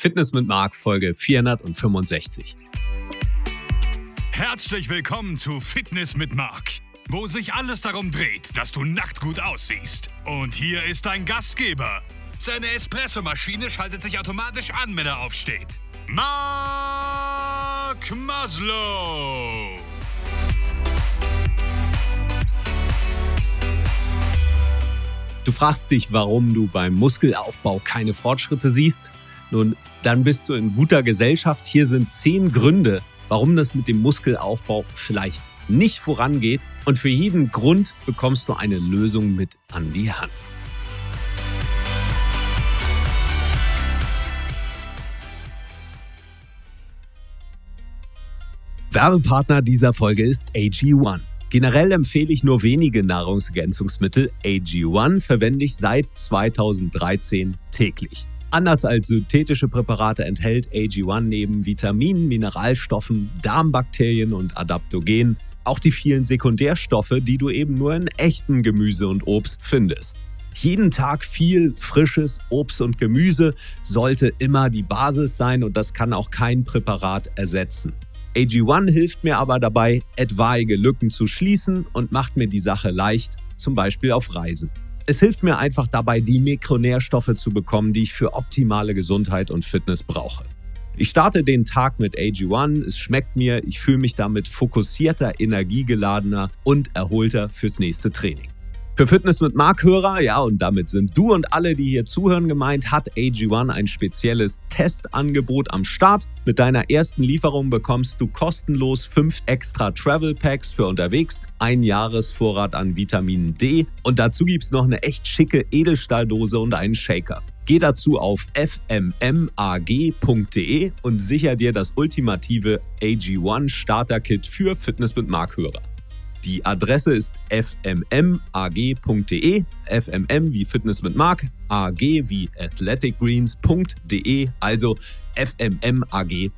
Fitness mit Marc, Folge 465. Herzlich willkommen zu Fitness mit Marc, wo sich alles darum dreht, dass du nackt gut aussiehst. Und hier ist dein Gastgeber. Seine Espressomaschine schaltet sich automatisch an, wenn er aufsteht. Marc Maslow. Du fragst dich, warum du beim Muskelaufbau keine Fortschritte siehst? Nun, dann bist du in guter Gesellschaft. Hier sind zehn Gründe, warum das mit dem Muskelaufbau vielleicht nicht vorangeht. Und für jeden Grund bekommst du eine Lösung mit an die Hand. Werbepartner dieser Folge ist AG1. Generell empfehle ich nur wenige Nahrungsergänzungsmittel. AG1 verwende ich seit 2013 täglich. Anders als synthetische Präparate enthält AG1 neben Vitaminen, Mineralstoffen, Darmbakterien und Adaptogenen auch die vielen Sekundärstoffe, die du eben nur in echten Gemüse und Obst findest. Jeden Tag viel frisches Obst und Gemüse sollte immer die Basis sein und das kann auch kein Präparat ersetzen. AG1 hilft mir aber dabei, etwaige Lücken zu schließen und macht mir die Sache leicht, zum Beispiel auf Reisen. Es hilft mir einfach dabei, die Mikronährstoffe zu bekommen, die ich für optimale Gesundheit und Fitness brauche. Ich starte den Tag mit AG1, es schmeckt mir, ich fühle mich damit fokussierter, energiegeladener und erholter fürs nächste Training. Für Fitness mit Markhörer, ja, und damit sind du und alle, die hier zuhören, gemeint, hat AG1 ein spezielles Testangebot am Start. Mit deiner ersten Lieferung bekommst du kostenlos fünf extra Travel Packs für unterwegs, ein Jahresvorrat an Vitamin D und dazu gibt es noch eine echt schicke Edelstahldose und einen Shaker. Geh dazu auf fmmag.de und sicher dir das ultimative AG1 Starter Kit für Fitness mit Markhörer. Die Adresse ist fmmag.de, fmm wie Fitness mit Mark, ag wie athleticgreens.de, also fmmag.de.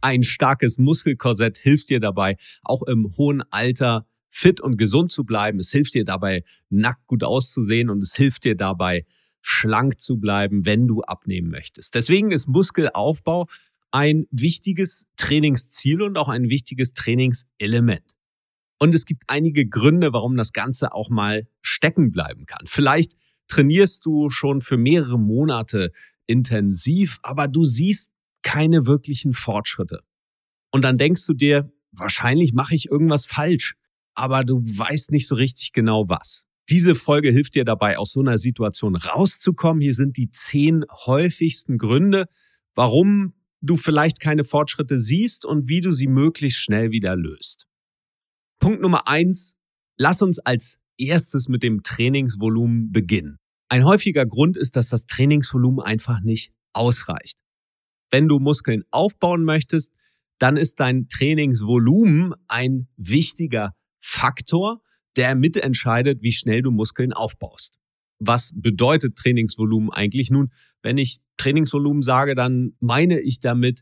Ein starkes Muskelkorsett hilft dir dabei, auch im hohen Alter fit und gesund zu bleiben. Es hilft dir dabei, nackt gut auszusehen und es hilft dir dabei, schlank zu bleiben, wenn du abnehmen möchtest. Deswegen ist Muskelaufbau ein wichtiges Trainingsziel und auch ein wichtiges Trainingselement. Und es gibt einige Gründe, warum das Ganze auch mal stecken bleiben kann. Vielleicht trainierst du schon für mehrere Monate intensiv, aber du siehst keine wirklichen Fortschritte. Und dann denkst du dir, wahrscheinlich mache ich irgendwas falsch, aber du weißt nicht so richtig genau was. Diese Folge hilft dir dabei, aus so einer Situation rauszukommen. Hier sind die zehn häufigsten Gründe, warum du vielleicht keine Fortschritte siehst und wie du sie möglichst schnell wieder löst. Punkt Nummer eins, lass uns als erstes mit dem Trainingsvolumen beginnen. Ein häufiger Grund ist, dass das Trainingsvolumen einfach nicht ausreicht. Wenn du Muskeln aufbauen möchtest, dann ist dein Trainingsvolumen ein wichtiger Faktor, der mitentscheidet, wie schnell du Muskeln aufbaust. Was bedeutet Trainingsvolumen eigentlich? Nun, wenn ich Trainingsvolumen sage, dann meine ich damit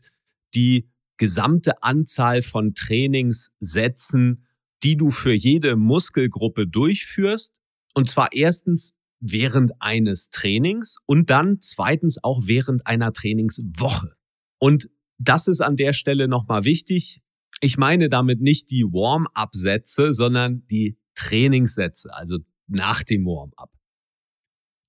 die gesamte Anzahl von Trainingssätzen, die du für jede Muskelgruppe durchführst. Und zwar erstens während eines Trainings und dann zweitens auch während einer Trainingswoche. Und das ist an der Stelle nochmal wichtig. Ich meine damit nicht die Warm-up-Sätze, sondern die Trainingssätze, also nach dem Warm-up.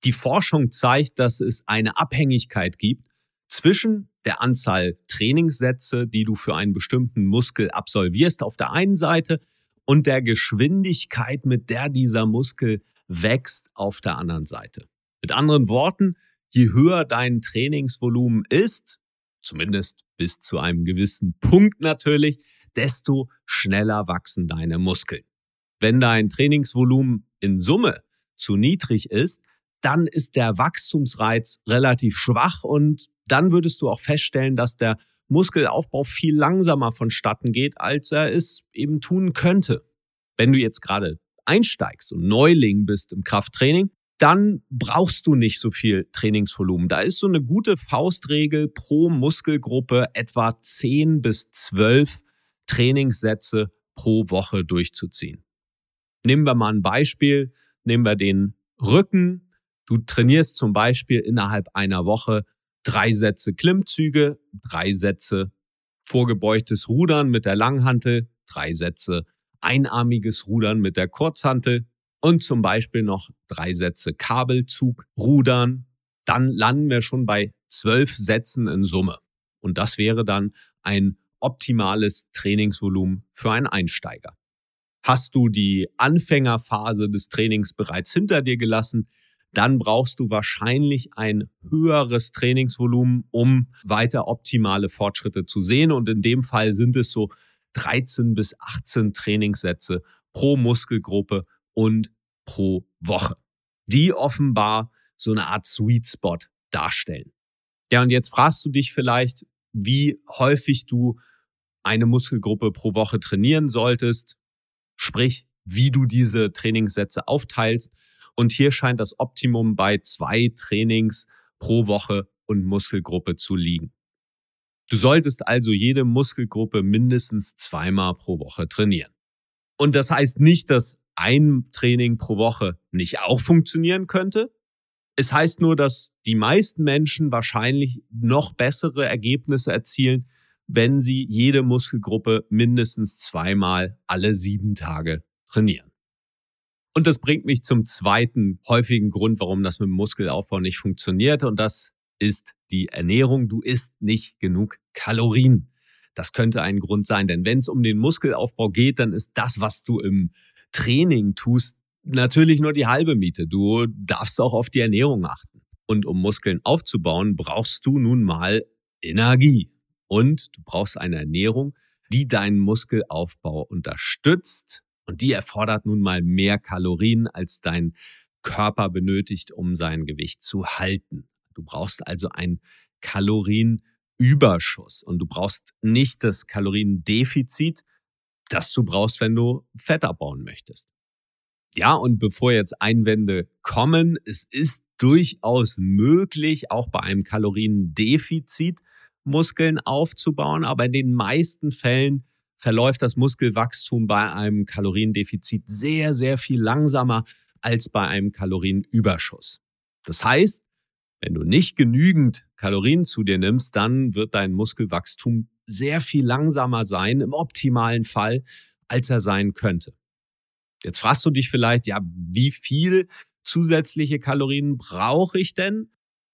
Die Forschung zeigt, dass es eine Abhängigkeit gibt zwischen der Anzahl Trainingssätze, die du für einen bestimmten Muskel absolvierst auf der einen Seite und der Geschwindigkeit, mit der dieser Muskel wächst auf der anderen Seite. Mit anderen Worten, je höher dein Trainingsvolumen ist, zumindest bis zu einem gewissen Punkt natürlich, desto schneller wachsen deine Muskeln. Wenn dein Trainingsvolumen in Summe zu niedrig ist, dann ist der Wachstumsreiz relativ schwach und dann würdest du auch feststellen, dass der Muskelaufbau viel langsamer vonstatten geht, als er es eben tun könnte. Wenn du jetzt gerade einsteigst und Neuling bist im Krafttraining, dann brauchst du nicht so viel Trainingsvolumen. Da ist so eine gute Faustregel pro Muskelgruppe etwa 10 bis 12 Trainingssätze pro Woche durchzuziehen. Nehmen wir mal ein Beispiel. Nehmen wir den Rücken. Du trainierst zum Beispiel innerhalb einer Woche drei Sätze Klimmzüge, drei Sätze vorgebeugtes Rudern mit der Langhantel, drei Sätze einarmiges Rudern mit der Kurzhantel und zum Beispiel noch drei Sätze Kabelzug, Rudern. Dann landen wir schon bei zwölf Sätzen in Summe. Und das wäre dann ein optimales Trainingsvolumen für einen Einsteiger. Hast du die Anfängerphase des Trainings bereits hinter dir gelassen, dann brauchst du wahrscheinlich ein höheres Trainingsvolumen, um weiter optimale Fortschritte zu sehen. Und in dem Fall sind es so 13 bis 18 Trainingssätze pro Muskelgruppe und pro Woche, die offenbar so eine Art Sweet Spot darstellen. Ja, und jetzt fragst du dich vielleicht, wie häufig du eine Muskelgruppe pro Woche trainieren solltest, sprich, wie du diese Trainingssätze aufteilst. Und hier scheint das Optimum bei zwei Trainings pro Woche und Muskelgruppe zu liegen. Du solltest also jede Muskelgruppe mindestens zweimal pro Woche trainieren. Und das heißt nicht, dass ein Training pro Woche nicht auch funktionieren könnte. Es heißt nur, dass die meisten Menschen wahrscheinlich noch bessere Ergebnisse erzielen, wenn sie jede Muskelgruppe mindestens zweimal alle sieben Tage trainieren. Und das bringt mich zum zweiten häufigen Grund, warum das mit dem Muskelaufbau nicht funktioniert. Und das ist die Ernährung. Du isst nicht genug Kalorien. Das könnte ein Grund sein, denn wenn es um den Muskelaufbau geht, dann ist das, was du im Training tust, natürlich nur die halbe Miete. Du darfst auch auf die Ernährung achten. Und um Muskeln aufzubauen, brauchst du nun mal Energie. Und du brauchst eine Ernährung, die deinen Muskelaufbau unterstützt. Und die erfordert nun mal mehr Kalorien, als dein Körper benötigt, um sein Gewicht zu halten. Du brauchst also einen Kalorienüberschuss und du brauchst nicht das Kaloriendefizit, das du brauchst, wenn du Fett abbauen möchtest. Ja, und bevor jetzt Einwände kommen, es ist durchaus möglich, auch bei einem Kaloriendefizit Muskeln aufzubauen, aber in den meisten Fällen verläuft das Muskelwachstum bei einem Kaloriendefizit sehr, sehr viel langsamer als bei einem Kalorienüberschuss. Das heißt, wenn du nicht genügend Kalorien zu dir nimmst, dann wird dein Muskelwachstum sehr viel langsamer sein, im optimalen Fall, als er sein könnte. Jetzt fragst du dich vielleicht, ja, wie viel zusätzliche Kalorien brauche ich denn?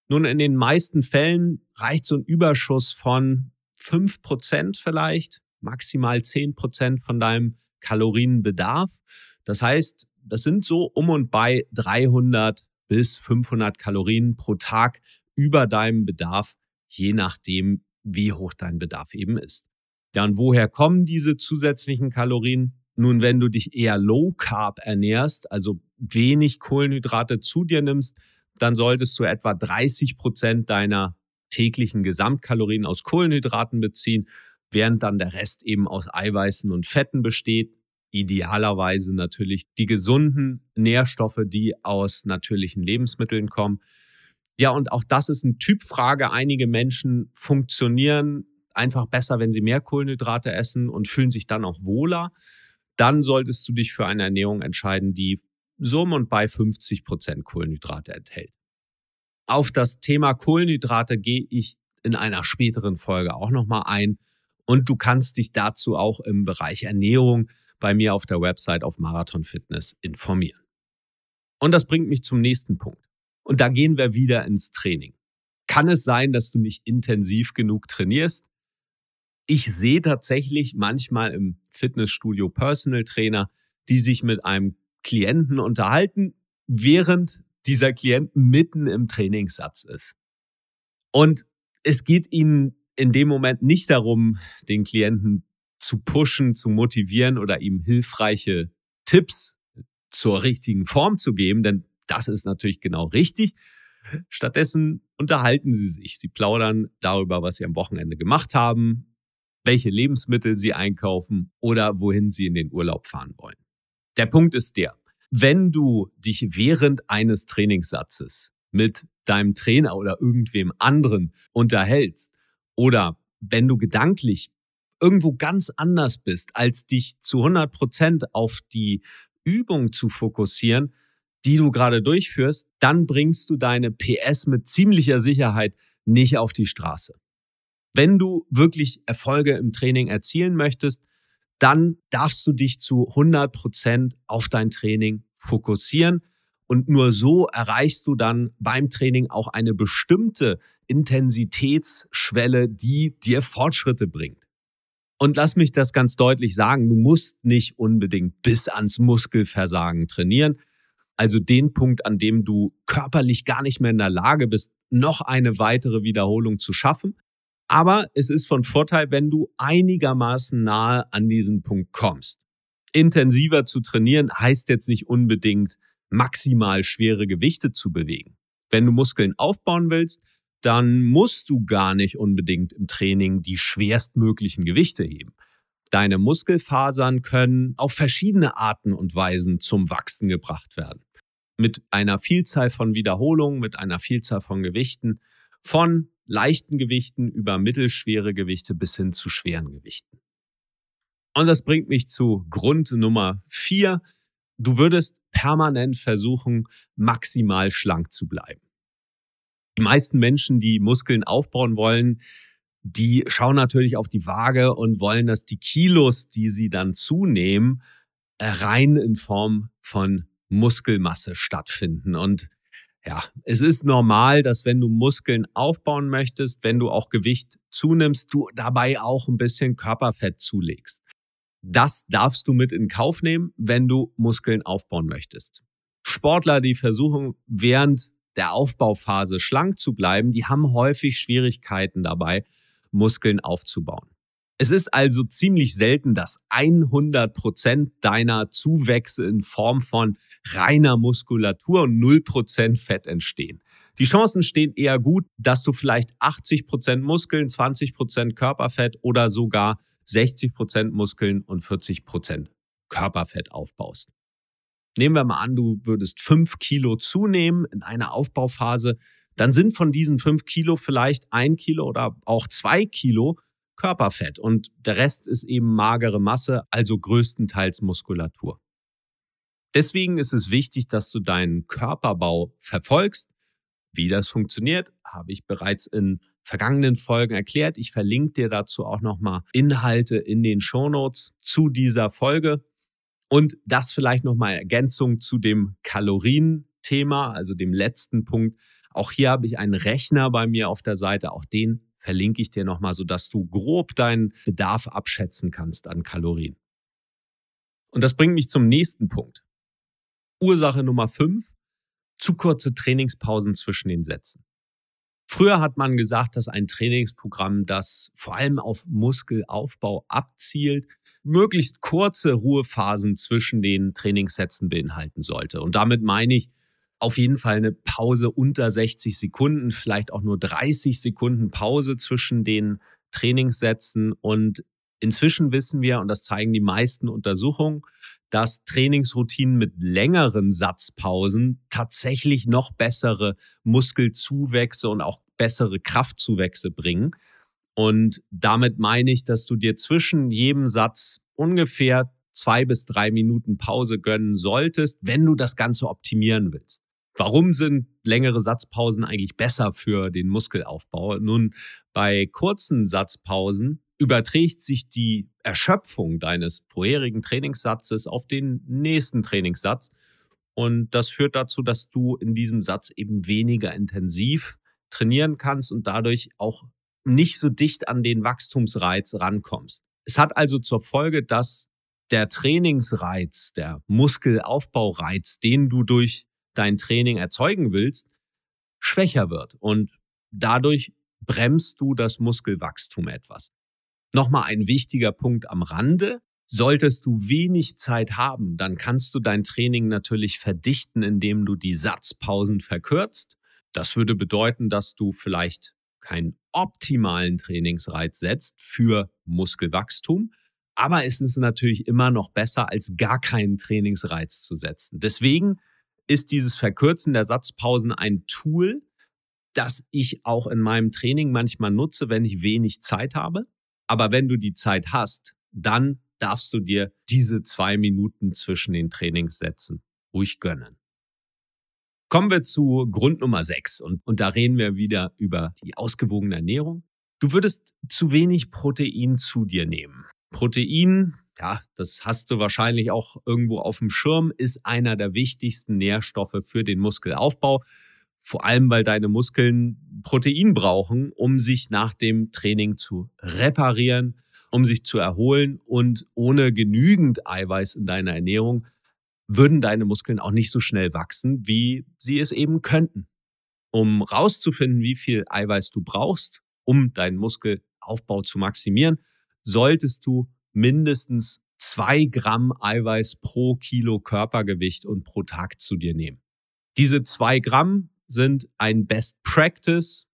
Nun, in den meisten Fällen reicht so ein Überschuss von fünf Prozent vielleicht, maximal zehn Prozent von deinem Kalorienbedarf. Das heißt, das sind so um und bei 300 bis 500 Kalorien pro Tag über deinem Bedarf, je nachdem, wie hoch dein Bedarf eben ist. Ja, und woher kommen diese zusätzlichen Kalorien? Nun, wenn du dich eher low carb ernährst, also wenig Kohlenhydrate zu dir nimmst, dann solltest du etwa 30 Prozent deiner täglichen Gesamtkalorien aus Kohlenhydraten beziehen, während dann der Rest eben aus Eiweißen und Fetten besteht idealerweise natürlich die gesunden Nährstoffe, die aus natürlichen Lebensmitteln kommen. Ja, und auch das ist eine Typfrage. Einige Menschen funktionieren einfach besser, wenn sie mehr Kohlenhydrate essen und fühlen sich dann auch wohler. Dann solltest du dich für eine Ernährung entscheiden, die so und bei 50 Prozent Kohlenhydrate enthält. Auf das Thema Kohlenhydrate gehe ich in einer späteren Folge auch nochmal ein. Und du kannst dich dazu auch im Bereich Ernährung bei mir auf der Website auf Marathon Fitness informieren. Und das bringt mich zum nächsten Punkt. Und da gehen wir wieder ins Training. Kann es sein, dass du nicht intensiv genug trainierst? Ich sehe tatsächlich manchmal im Fitnessstudio Personal Trainer, die sich mit einem Klienten unterhalten, während dieser Klient mitten im Trainingssatz ist. Und es geht ihnen in dem Moment nicht darum, den Klienten zu pushen, zu motivieren oder ihm hilfreiche Tipps zur richtigen Form zu geben, denn das ist natürlich genau richtig. Stattdessen unterhalten sie sich. Sie plaudern darüber, was sie am Wochenende gemacht haben, welche Lebensmittel sie einkaufen oder wohin sie in den Urlaub fahren wollen. Der Punkt ist der, wenn du dich während eines Trainingssatzes mit deinem Trainer oder irgendwem anderen unterhältst oder wenn du gedanklich irgendwo ganz anders bist, als dich zu 100 Prozent auf die Übung zu fokussieren, die du gerade durchführst, dann bringst du deine PS mit ziemlicher Sicherheit nicht auf die Straße. Wenn du wirklich Erfolge im Training erzielen möchtest, dann darfst du dich zu 100 Prozent auf dein Training fokussieren. Und nur so erreichst du dann beim Training auch eine bestimmte Intensitätsschwelle, die dir Fortschritte bringt. Und lass mich das ganz deutlich sagen, du musst nicht unbedingt bis ans Muskelversagen trainieren. Also den Punkt, an dem du körperlich gar nicht mehr in der Lage bist, noch eine weitere Wiederholung zu schaffen. Aber es ist von Vorteil, wenn du einigermaßen nahe an diesen Punkt kommst. Intensiver zu trainieren heißt jetzt nicht unbedingt maximal schwere Gewichte zu bewegen. Wenn du Muskeln aufbauen willst, dann musst du gar nicht unbedingt im Training die schwerstmöglichen Gewichte heben. Deine Muskelfasern können auf verschiedene Arten und Weisen zum Wachsen gebracht werden. Mit einer Vielzahl von Wiederholungen, mit einer Vielzahl von Gewichten, von leichten Gewichten über mittelschwere Gewichte bis hin zu schweren Gewichten. Und das bringt mich zu Grund Nummer vier. Du würdest permanent versuchen, maximal schlank zu bleiben. Die meisten Menschen, die Muskeln aufbauen wollen, die schauen natürlich auf die Waage und wollen, dass die Kilos, die sie dann zunehmen, rein in Form von Muskelmasse stattfinden. Und ja, es ist normal, dass wenn du Muskeln aufbauen möchtest, wenn du auch Gewicht zunimmst, du dabei auch ein bisschen Körperfett zulegst. Das darfst du mit in Kauf nehmen, wenn du Muskeln aufbauen möchtest. Sportler, die versuchen, während der Aufbauphase schlank zu bleiben, die haben häufig Schwierigkeiten dabei, Muskeln aufzubauen. Es ist also ziemlich selten, dass 100 Prozent deiner Zuwächse in Form von reiner Muskulatur und 0 Prozent Fett entstehen. Die Chancen stehen eher gut, dass du vielleicht 80 Prozent Muskeln, 20 Prozent Körperfett oder sogar 60 Prozent Muskeln und 40 Prozent Körperfett aufbaust. Nehmen wir mal an, du würdest fünf Kilo zunehmen in einer Aufbauphase, dann sind von diesen fünf Kilo vielleicht ein Kilo oder auch zwei Kilo Körperfett und der Rest ist eben magere Masse, also größtenteils Muskulatur. Deswegen ist es wichtig, dass du deinen Körperbau verfolgst. Wie das funktioniert, habe ich bereits in vergangenen Folgen erklärt. Ich verlinke dir dazu auch nochmal Inhalte in den Shownotes zu dieser Folge. Und das vielleicht nochmal Ergänzung zu dem Kalorien-Thema, also dem letzten Punkt. Auch hier habe ich einen Rechner bei mir auf der Seite. Auch den verlinke ich dir nochmal, sodass du grob deinen Bedarf abschätzen kannst an Kalorien. Und das bringt mich zum nächsten Punkt. Ursache Nummer fünf: zu kurze Trainingspausen zwischen den Sätzen. Früher hat man gesagt, dass ein Trainingsprogramm, das vor allem auf Muskelaufbau abzielt, möglichst kurze Ruhephasen zwischen den Trainingssätzen beinhalten sollte. Und damit meine ich auf jeden Fall eine Pause unter 60 Sekunden, vielleicht auch nur 30 Sekunden Pause zwischen den Trainingssätzen. Und inzwischen wissen wir, und das zeigen die meisten Untersuchungen, dass Trainingsroutinen mit längeren Satzpausen tatsächlich noch bessere Muskelzuwächse und auch bessere Kraftzuwächse bringen. Und damit meine ich, dass du dir zwischen jedem Satz ungefähr zwei bis drei Minuten Pause gönnen solltest, wenn du das Ganze optimieren willst. Warum sind längere Satzpausen eigentlich besser für den Muskelaufbau? Nun, bei kurzen Satzpausen überträgt sich die Erschöpfung deines vorherigen Trainingssatzes auf den nächsten Trainingssatz. Und das führt dazu, dass du in diesem Satz eben weniger intensiv trainieren kannst und dadurch auch nicht so dicht an den Wachstumsreiz rankommst. Es hat also zur Folge, dass der Trainingsreiz, der Muskelaufbaureiz, den du durch dein Training erzeugen willst, schwächer wird und dadurch bremst du das Muskelwachstum etwas. Nochmal ein wichtiger Punkt am Rande. Solltest du wenig Zeit haben, dann kannst du dein Training natürlich verdichten, indem du die Satzpausen verkürzt. Das würde bedeuten, dass du vielleicht keinen optimalen Trainingsreiz setzt für Muskelwachstum. Aber es ist natürlich immer noch besser, als gar keinen Trainingsreiz zu setzen. Deswegen ist dieses Verkürzen der Satzpausen ein Tool, das ich auch in meinem Training manchmal nutze, wenn ich wenig Zeit habe. Aber wenn du die Zeit hast, dann darfst du dir diese zwei Minuten zwischen den Trainingssätzen ruhig gönnen. Kommen wir zu Grund Nummer 6 und, und da reden wir wieder über die ausgewogene Ernährung. Du würdest zu wenig Protein zu dir nehmen. Protein, ja, das hast du wahrscheinlich auch irgendwo auf dem Schirm, ist einer der wichtigsten Nährstoffe für den Muskelaufbau. Vor allem, weil deine Muskeln Protein brauchen, um sich nach dem Training zu reparieren, um sich zu erholen und ohne genügend Eiweiß in deiner Ernährung würden deine Muskeln auch nicht so schnell wachsen, wie sie es eben könnten. Um rauszufinden, wie viel Eiweiß du brauchst, um deinen Muskelaufbau zu maximieren, solltest du mindestens zwei Gramm Eiweiß pro Kilo Körpergewicht und pro Tag zu dir nehmen. Diese zwei Gramm sind ein Best Practice.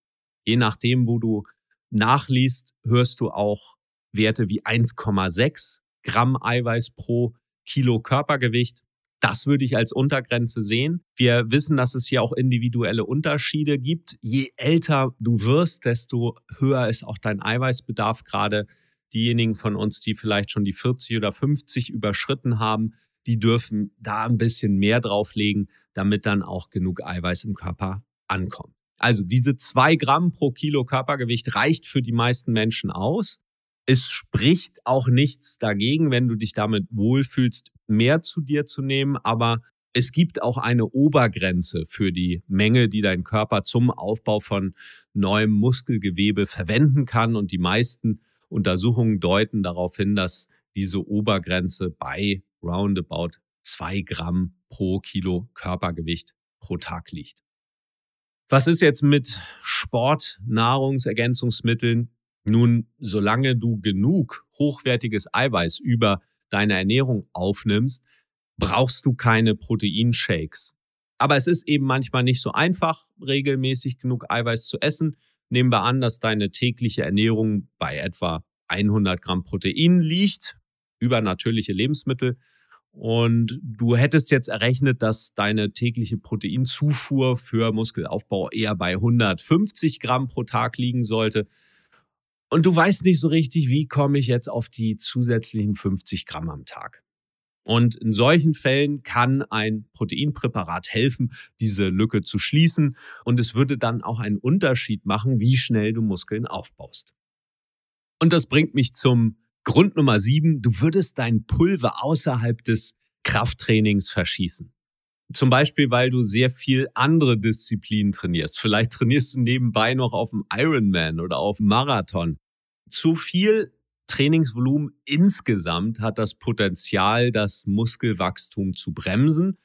Je nachdem, wo du nachliest, hörst du auch Werte wie 1,6 Gramm Eiweiß pro Kilo Körpergewicht. Das würde ich als Untergrenze sehen. Wir wissen, dass es hier auch individuelle Unterschiede gibt. Je älter du wirst, desto höher ist auch dein Eiweißbedarf. Gerade diejenigen von uns, die vielleicht schon die 40 oder 50 überschritten haben, die dürfen da ein bisschen mehr drauflegen, damit dann auch genug Eiweiß im Körper ankommt. Also diese zwei Gramm pro Kilo Körpergewicht reicht für die meisten Menschen aus. Es spricht auch nichts dagegen, wenn du dich damit wohlfühlst, mehr zu dir zu nehmen, aber es gibt auch eine Obergrenze für die Menge, die dein Körper zum Aufbau von neuem Muskelgewebe verwenden kann. Und die meisten Untersuchungen deuten darauf hin, dass diese Obergrenze bei roundabout zwei Gramm pro Kilo Körpergewicht pro Tag liegt. Was ist jetzt mit Sport, Nahrungsergänzungsmitteln? Nun, solange du genug hochwertiges Eiweiß über deine Ernährung aufnimmst, brauchst du keine Proteinshakes. Aber es ist eben manchmal nicht so einfach, regelmäßig genug Eiweiß zu essen. Nehmen wir an, dass deine tägliche Ernährung bei etwa 100 Gramm Protein liegt, über natürliche Lebensmittel. Und du hättest jetzt errechnet, dass deine tägliche Proteinzufuhr für Muskelaufbau eher bei 150 Gramm pro Tag liegen sollte. Und du weißt nicht so richtig, wie komme ich jetzt auf die zusätzlichen 50 Gramm am Tag. Und in solchen Fällen kann ein Proteinpräparat helfen, diese Lücke zu schließen. Und es würde dann auch einen Unterschied machen, wie schnell du Muskeln aufbaust. Und das bringt mich zum Grund Nummer sieben. Du würdest dein Pulver außerhalb des Krafttrainings verschießen. Zum Beispiel, weil du sehr viel andere Disziplinen trainierst. Vielleicht trainierst du nebenbei noch auf dem Ironman oder auf dem Marathon. Zu viel Trainingsvolumen insgesamt hat das Potenzial, das Muskelwachstum zu bremsen.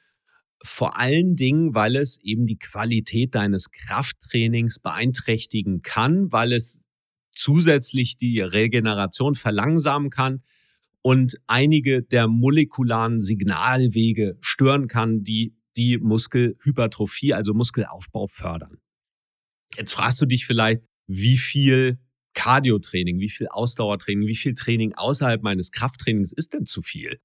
Vor allen Dingen, weil es eben die Qualität deines Krafttrainings beeinträchtigen kann, weil es zusätzlich die Regeneration verlangsamen kann und einige der molekularen Signalwege stören kann, die die Muskelhypertrophie, also Muskelaufbau fördern. Jetzt fragst du dich vielleicht, wie viel Cardio-Training, wie viel Ausdauertraining, wie viel Training außerhalb meines Krafttrainings ist denn zu viel?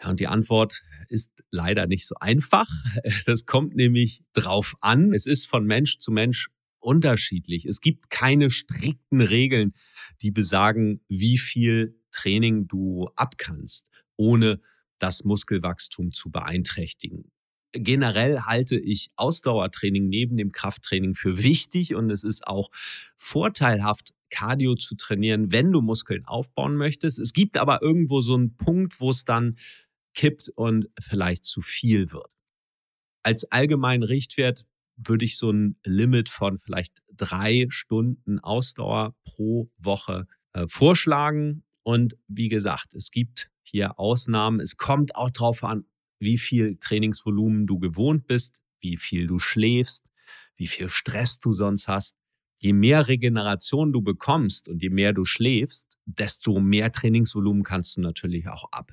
Ja, und die Antwort ist leider nicht so einfach. Das kommt nämlich drauf an. Es ist von Mensch zu Mensch unterschiedlich. Es gibt keine strikten Regeln, die besagen, wie viel Training du abkannst, ohne das Muskelwachstum zu beeinträchtigen. Generell halte ich Ausdauertraining neben dem Krafttraining für wichtig und es ist auch vorteilhaft, Cardio zu trainieren, wenn du Muskeln aufbauen möchtest. Es gibt aber irgendwo so einen Punkt, wo es dann kippt und vielleicht zu viel wird. Als allgemeinen Richtwert würde ich so ein Limit von vielleicht drei Stunden Ausdauer pro Woche äh, vorschlagen. Und wie gesagt, es gibt hier Ausnahmen. Es kommt auch darauf an, wie viel Trainingsvolumen du gewohnt bist, wie viel du schläfst, wie viel Stress du sonst hast. Je mehr Regeneration du bekommst und je mehr du schläfst, desto mehr Trainingsvolumen kannst du natürlich auch ab.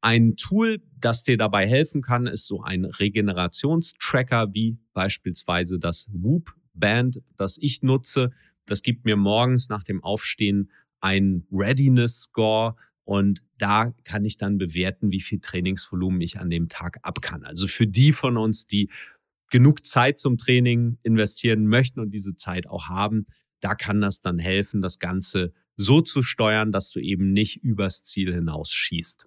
Ein Tool, das dir dabei helfen kann, ist so ein Regenerationstracker wie beispielsweise das Whoop Band, das ich nutze. Das gibt mir morgens nach dem Aufstehen ein Readiness Score und da kann ich dann bewerten, wie viel Trainingsvolumen ich an dem Tag ab kann. Also für die von uns, die genug Zeit zum Training investieren möchten und diese Zeit auch haben, da kann das dann helfen, das Ganze so zu steuern, dass du eben nicht übers Ziel hinaus schießt.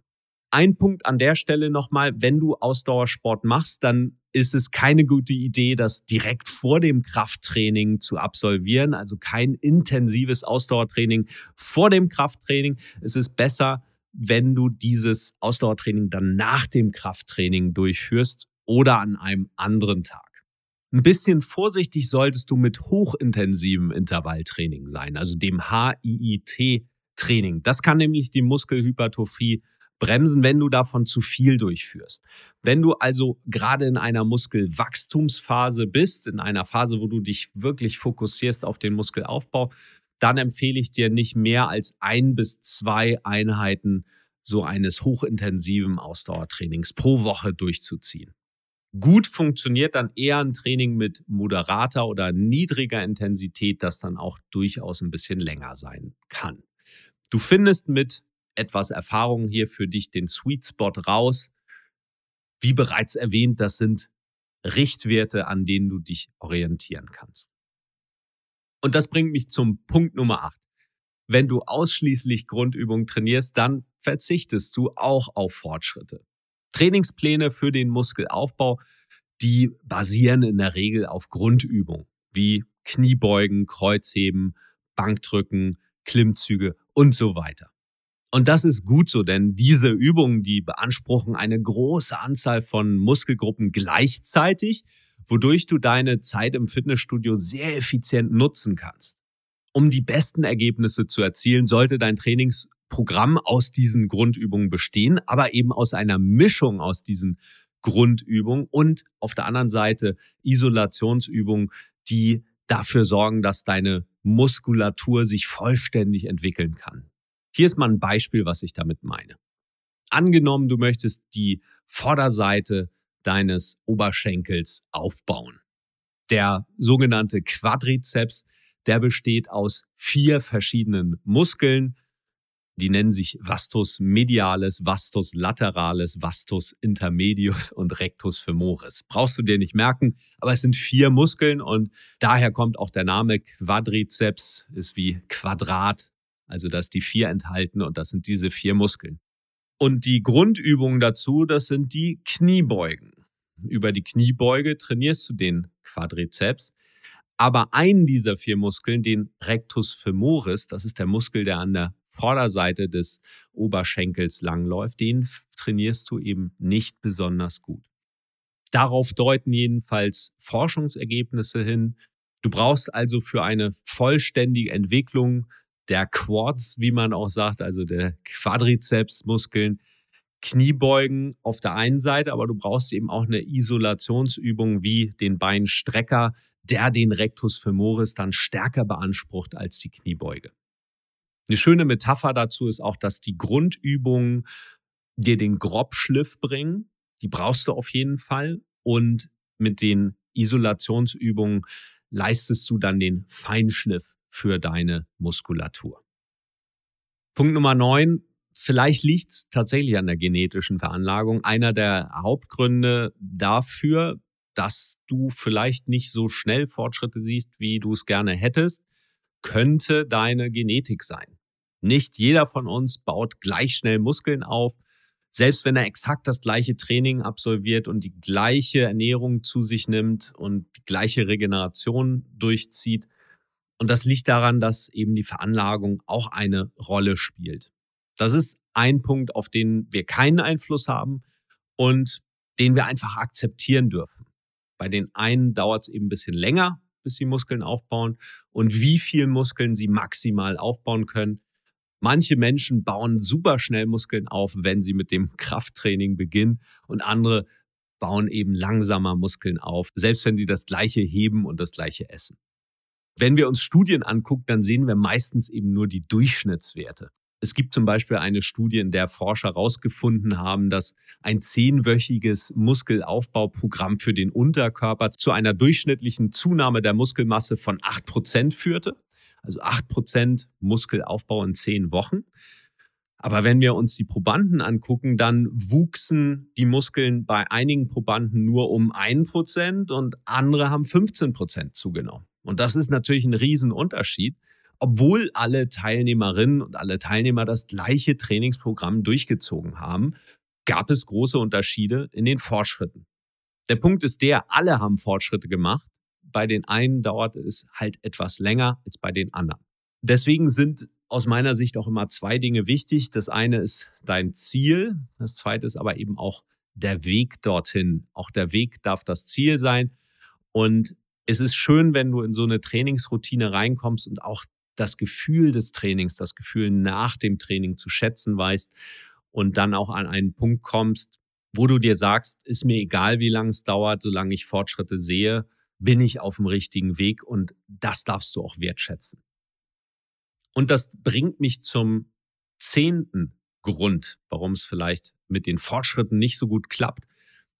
Ein Punkt an der Stelle nochmal, wenn du Ausdauersport machst, dann ist es keine gute Idee, das direkt vor dem Krafttraining zu absolvieren, also kein intensives Ausdauertraining vor dem Krafttraining. Es ist besser, wenn du dieses Ausdauertraining dann nach dem Krafttraining durchführst oder an einem anderen Tag. Ein bisschen vorsichtig solltest du mit hochintensivem Intervalltraining sein, also dem HIIT-Training. Das kann nämlich die Muskelhypertrophie bremsen, wenn du davon zu viel durchführst. Wenn du also gerade in einer Muskelwachstumsphase bist, in einer Phase, wo du dich wirklich fokussierst auf den Muskelaufbau, dann empfehle ich dir nicht mehr als ein bis zwei Einheiten so eines hochintensiven Ausdauertrainings pro Woche durchzuziehen. Gut funktioniert dann eher ein Training mit moderater oder niedriger Intensität, das dann auch durchaus ein bisschen länger sein kann. Du findest mit etwas Erfahrung hier für dich den Sweet Spot raus. Wie bereits erwähnt, das sind Richtwerte, an denen du dich orientieren kannst. Und das bringt mich zum Punkt Nummer 8. Wenn du ausschließlich Grundübungen trainierst, dann verzichtest du auch auf Fortschritte. Trainingspläne für den Muskelaufbau, die basieren in der Regel auf Grundübungen wie Kniebeugen, Kreuzheben, Bankdrücken, Klimmzüge und so weiter. Und das ist gut so, denn diese Übungen, die beanspruchen eine große Anzahl von Muskelgruppen gleichzeitig, wodurch du deine Zeit im Fitnessstudio sehr effizient nutzen kannst. Um die besten Ergebnisse zu erzielen, sollte dein Trainingsprogramm aus diesen Grundübungen bestehen, aber eben aus einer Mischung aus diesen Grundübungen und auf der anderen Seite Isolationsübungen, die dafür sorgen, dass deine Muskulatur sich vollständig entwickeln kann. Hier ist mal ein Beispiel, was ich damit meine. Angenommen, du möchtest die Vorderseite deines Oberschenkels aufbauen. Der sogenannte Quadrizeps, der besteht aus vier verschiedenen Muskeln. Die nennen sich Vastus medialis, Vastus lateralis, Vastus intermedius und Rectus femoris. Brauchst du dir nicht merken, aber es sind vier Muskeln und daher kommt auch der Name Quadrizeps, ist wie Quadrat also da ist die vier enthalten und das sind diese vier Muskeln. Und die Grundübungen dazu, das sind die Kniebeugen. Über die Kniebeuge trainierst du den Quadrizeps. Aber einen dieser vier Muskeln, den Rectus femoris, das ist der Muskel, der an der Vorderseite des Oberschenkels langläuft, den trainierst du eben nicht besonders gut. Darauf deuten jedenfalls Forschungsergebnisse hin. Du brauchst also für eine vollständige Entwicklung der Quads, wie man auch sagt, also der Quadrizepsmuskeln, Kniebeugen auf der einen Seite, aber du brauchst eben auch eine Isolationsübung wie den Beinstrecker, der den Rectus femoris dann stärker beansprucht als die Kniebeuge. Eine schöne Metapher dazu ist auch, dass die Grundübungen dir den Grobschliff bringen. Die brauchst du auf jeden Fall. Und mit den Isolationsübungen leistest du dann den Feinschliff für deine Muskulatur. Punkt Nummer neun. Vielleicht liegt es tatsächlich an der genetischen Veranlagung. Einer der Hauptgründe dafür, dass du vielleicht nicht so schnell Fortschritte siehst, wie du es gerne hättest, könnte deine Genetik sein. Nicht jeder von uns baut gleich schnell Muskeln auf. Selbst wenn er exakt das gleiche Training absolviert und die gleiche Ernährung zu sich nimmt und die gleiche Regeneration durchzieht, und das liegt daran, dass eben die Veranlagung auch eine Rolle spielt. Das ist ein Punkt, auf den wir keinen Einfluss haben und den wir einfach akzeptieren dürfen. Bei den einen dauert es eben ein bisschen länger, bis sie Muskeln aufbauen und wie viel Muskeln sie maximal aufbauen können. Manche Menschen bauen super schnell Muskeln auf, wenn sie mit dem Krafttraining beginnen und andere bauen eben langsamer Muskeln auf, selbst wenn sie das gleiche heben und das gleiche essen. Wenn wir uns Studien angucken, dann sehen wir meistens eben nur die Durchschnittswerte. Es gibt zum Beispiel eine Studie, in der Forscher herausgefunden haben, dass ein zehnwöchiges Muskelaufbauprogramm für den Unterkörper zu einer durchschnittlichen Zunahme der Muskelmasse von acht Prozent führte. Also acht Prozent Muskelaufbau in zehn Wochen. Aber wenn wir uns die Probanden angucken, dann wuchsen die Muskeln bei einigen Probanden nur um ein Prozent und andere haben 15 Prozent zugenommen. Und das ist natürlich ein Riesenunterschied, obwohl alle Teilnehmerinnen und alle Teilnehmer das gleiche Trainingsprogramm durchgezogen haben, gab es große Unterschiede in den Fortschritten. Der Punkt ist der, alle haben Fortschritte gemacht. Bei den einen dauert es halt etwas länger als bei den anderen. Deswegen sind aus meiner Sicht auch immer zwei Dinge wichtig. Das eine ist dein Ziel, das zweite ist aber eben auch der Weg dorthin. Auch der Weg darf das Ziel sein. Und es ist schön, wenn du in so eine Trainingsroutine reinkommst und auch das Gefühl des Trainings, das Gefühl nach dem Training zu schätzen weißt und dann auch an einen Punkt kommst, wo du dir sagst, ist mir egal, wie lange es dauert, solange ich Fortschritte sehe, bin ich auf dem richtigen Weg und das darfst du auch wertschätzen. Und das bringt mich zum zehnten Grund, warum es vielleicht mit den Fortschritten nicht so gut klappt.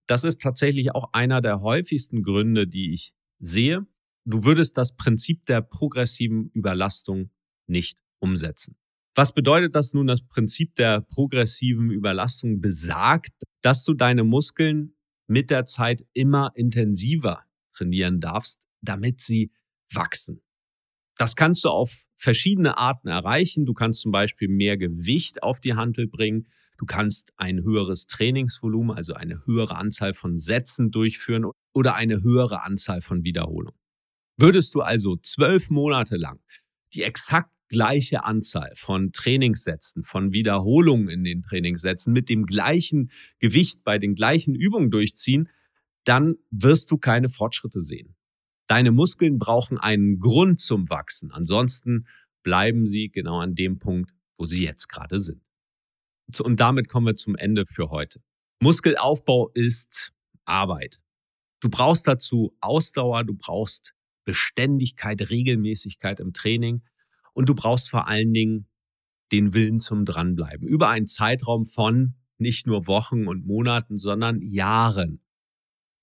Das ist tatsächlich auch einer der häufigsten Gründe, die ich sehe. Du würdest das Prinzip der progressiven Überlastung nicht umsetzen. Was bedeutet das nun? Das Prinzip der progressiven Überlastung besagt, dass du deine Muskeln mit der Zeit immer intensiver trainieren darfst, damit sie wachsen. Das kannst du auf verschiedene Arten erreichen. Du kannst zum Beispiel mehr Gewicht auf die Hantel bringen. Du kannst ein höheres Trainingsvolumen, also eine höhere Anzahl von Sätzen durchführen oder eine höhere Anzahl von Wiederholungen. Würdest du also zwölf Monate lang die exakt gleiche Anzahl von Trainingssätzen, von Wiederholungen in den Trainingssätzen mit dem gleichen Gewicht bei den gleichen Übungen durchziehen, dann wirst du keine Fortschritte sehen. Deine Muskeln brauchen einen Grund zum Wachsen. Ansonsten bleiben sie genau an dem Punkt, wo sie jetzt gerade sind. Und damit kommen wir zum Ende für heute. Muskelaufbau ist Arbeit. Du brauchst dazu Ausdauer, du brauchst Beständigkeit, Regelmäßigkeit im Training und du brauchst vor allen Dingen den Willen zum Dranbleiben. Über einen Zeitraum von nicht nur Wochen und Monaten, sondern Jahren.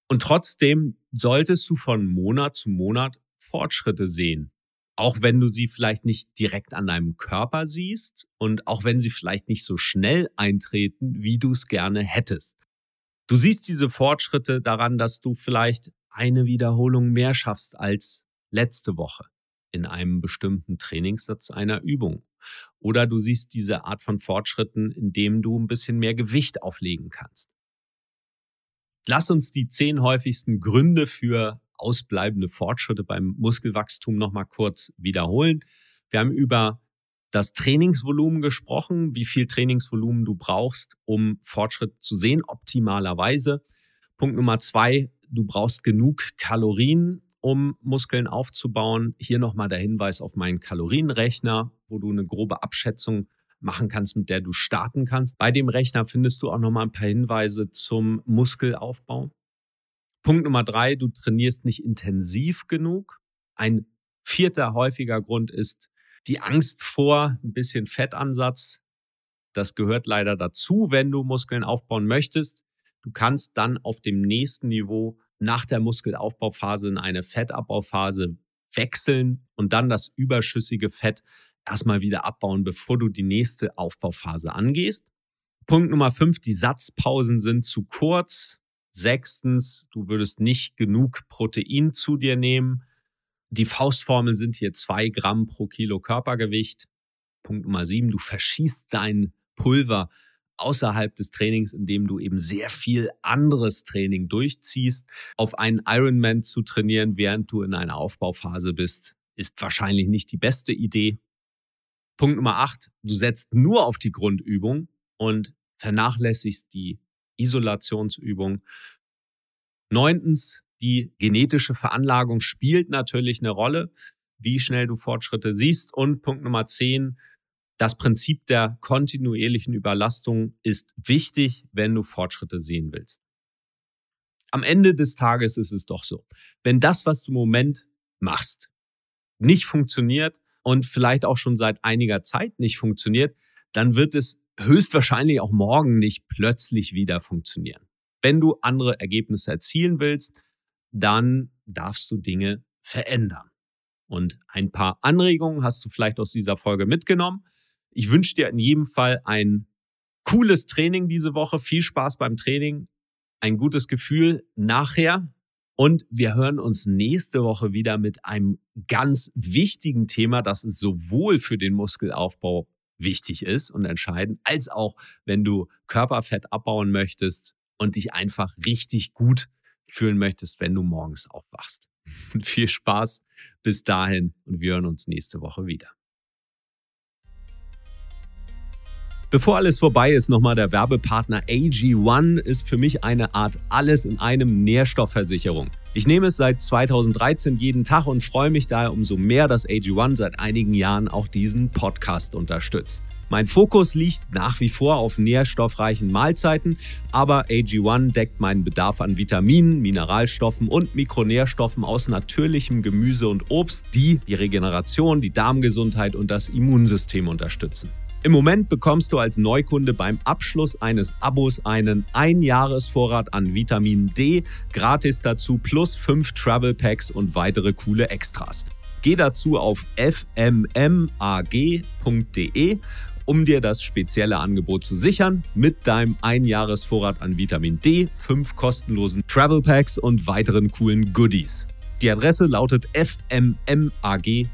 Und trotzdem solltest du von Monat zu Monat Fortschritte sehen. Auch wenn du sie vielleicht nicht direkt an deinem Körper siehst und auch wenn sie vielleicht nicht so schnell eintreten, wie du es gerne hättest. Du siehst diese Fortschritte daran, dass du vielleicht eine Wiederholung mehr schaffst als letzte Woche in einem bestimmten Trainingssatz einer Übung. Oder du siehst diese Art von Fortschritten, indem du ein bisschen mehr Gewicht auflegen kannst. Lass uns die zehn häufigsten Gründe für ausbleibende Fortschritte beim Muskelwachstum nochmal kurz wiederholen. Wir haben über das Trainingsvolumen gesprochen, wie viel Trainingsvolumen du brauchst, um Fortschritt zu sehen, optimalerweise. Punkt Nummer zwei, du brauchst genug Kalorien, um Muskeln aufzubauen. Hier nochmal der Hinweis auf meinen Kalorienrechner, wo du eine grobe Abschätzung machen kannst, mit der du starten kannst. Bei dem Rechner findest du auch nochmal ein paar Hinweise zum Muskelaufbau. Punkt Nummer drei, du trainierst nicht intensiv genug. Ein vierter häufiger Grund ist die Angst vor ein bisschen Fettansatz. Das gehört leider dazu, wenn du Muskeln aufbauen möchtest. Du kannst dann auf dem nächsten Niveau nach der Muskelaufbauphase in eine Fettabbauphase wechseln und dann das überschüssige Fett erstmal wieder abbauen, bevor du die nächste Aufbauphase angehst. Punkt Nummer fünf, die Satzpausen sind zu kurz. Sechstens, du würdest nicht genug Protein zu dir nehmen. Die Faustformeln sind hier zwei Gramm pro Kilo Körpergewicht. Punkt Nummer sieben, du verschießt dein Pulver außerhalb des Trainings, indem du eben sehr viel anderes Training durchziehst. Auf einen Ironman zu trainieren, während du in einer Aufbauphase bist, ist wahrscheinlich nicht die beste Idee. Punkt Nummer acht, du setzt nur auf die Grundübung und vernachlässigst die Isolationsübung. Neuntens, die genetische Veranlagung spielt natürlich eine Rolle, wie schnell du Fortschritte siehst. Und Punkt Nummer zehn, das Prinzip der kontinuierlichen Überlastung ist wichtig, wenn du Fortschritte sehen willst. Am Ende des Tages ist es doch so, wenn das, was du im Moment machst, nicht funktioniert, und vielleicht auch schon seit einiger Zeit nicht funktioniert, dann wird es höchstwahrscheinlich auch morgen nicht plötzlich wieder funktionieren. Wenn du andere Ergebnisse erzielen willst, dann darfst du Dinge verändern. Und ein paar Anregungen hast du vielleicht aus dieser Folge mitgenommen. Ich wünsche dir in jedem Fall ein cooles Training diese Woche, viel Spaß beim Training, ein gutes Gefühl nachher und wir hören uns nächste Woche wieder mit einem ganz wichtigen Thema, das sowohl für den Muskelaufbau wichtig ist und entscheidend, als auch wenn du Körperfett abbauen möchtest und dich einfach richtig gut fühlen möchtest, wenn du morgens aufwachst. Viel Spaß bis dahin und wir hören uns nächste Woche wieder. Bevor alles vorbei ist, nochmal der Werbepartner AG1 ist für mich eine Art alles in einem Nährstoffversicherung. Ich nehme es seit 2013 jeden Tag und freue mich daher umso mehr, dass AG1 seit einigen Jahren auch diesen Podcast unterstützt. Mein Fokus liegt nach wie vor auf nährstoffreichen Mahlzeiten, aber AG1 deckt meinen Bedarf an Vitaminen, Mineralstoffen und Mikronährstoffen aus natürlichem Gemüse und Obst, die die Regeneration, die Darmgesundheit und das Immunsystem unterstützen. Im Moment bekommst du als Neukunde beim Abschluss eines Abos einen Einjahresvorrat an Vitamin D, gratis dazu plus fünf Travel Packs und weitere coole Extras. Geh dazu auf fmmag.de, um dir das spezielle Angebot zu sichern mit deinem Einjahresvorrat an Vitamin D, fünf kostenlosen Travel Packs und weiteren coolen Goodies. Die Adresse lautet fmmag.de.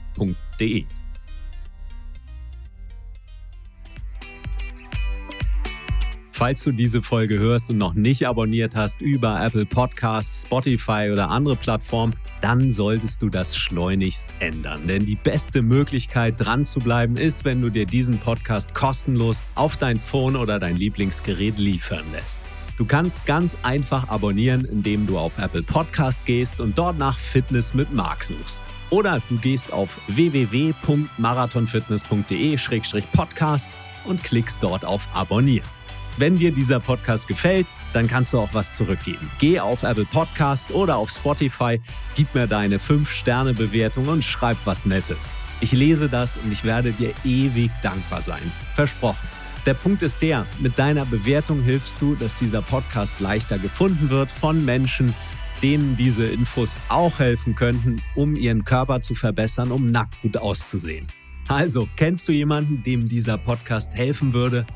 Falls du diese Folge hörst und noch nicht abonniert hast über Apple Podcasts, Spotify oder andere Plattformen, dann solltest du das schleunigst ändern. Denn die beste Möglichkeit, dran zu bleiben, ist, wenn du dir diesen Podcast kostenlos auf dein Phone oder dein Lieblingsgerät liefern lässt. Du kannst ganz einfach abonnieren, indem du auf Apple Podcast gehst und dort nach Fitness mit Marc suchst. Oder du gehst auf www.marathonfitness.de-podcast und klickst dort auf Abonnieren. Wenn dir dieser Podcast gefällt, dann kannst du auch was zurückgeben. Geh auf Apple Podcasts oder auf Spotify, gib mir deine 5-Sterne-Bewertung und schreib was Nettes. Ich lese das und ich werde dir ewig dankbar sein. Versprochen. Der Punkt ist der, mit deiner Bewertung hilfst du, dass dieser Podcast leichter gefunden wird von Menschen, denen diese Infos auch helfen könnten, um ihren Körper zu verbessern, um nackt gut auszusehen. Also, kennst du jemanden, dem dieser Podcast helfen würde?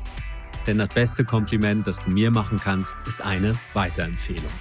Denn das beste Kompliment, das du mir machen kannst, ist eine Weiterempfehlung.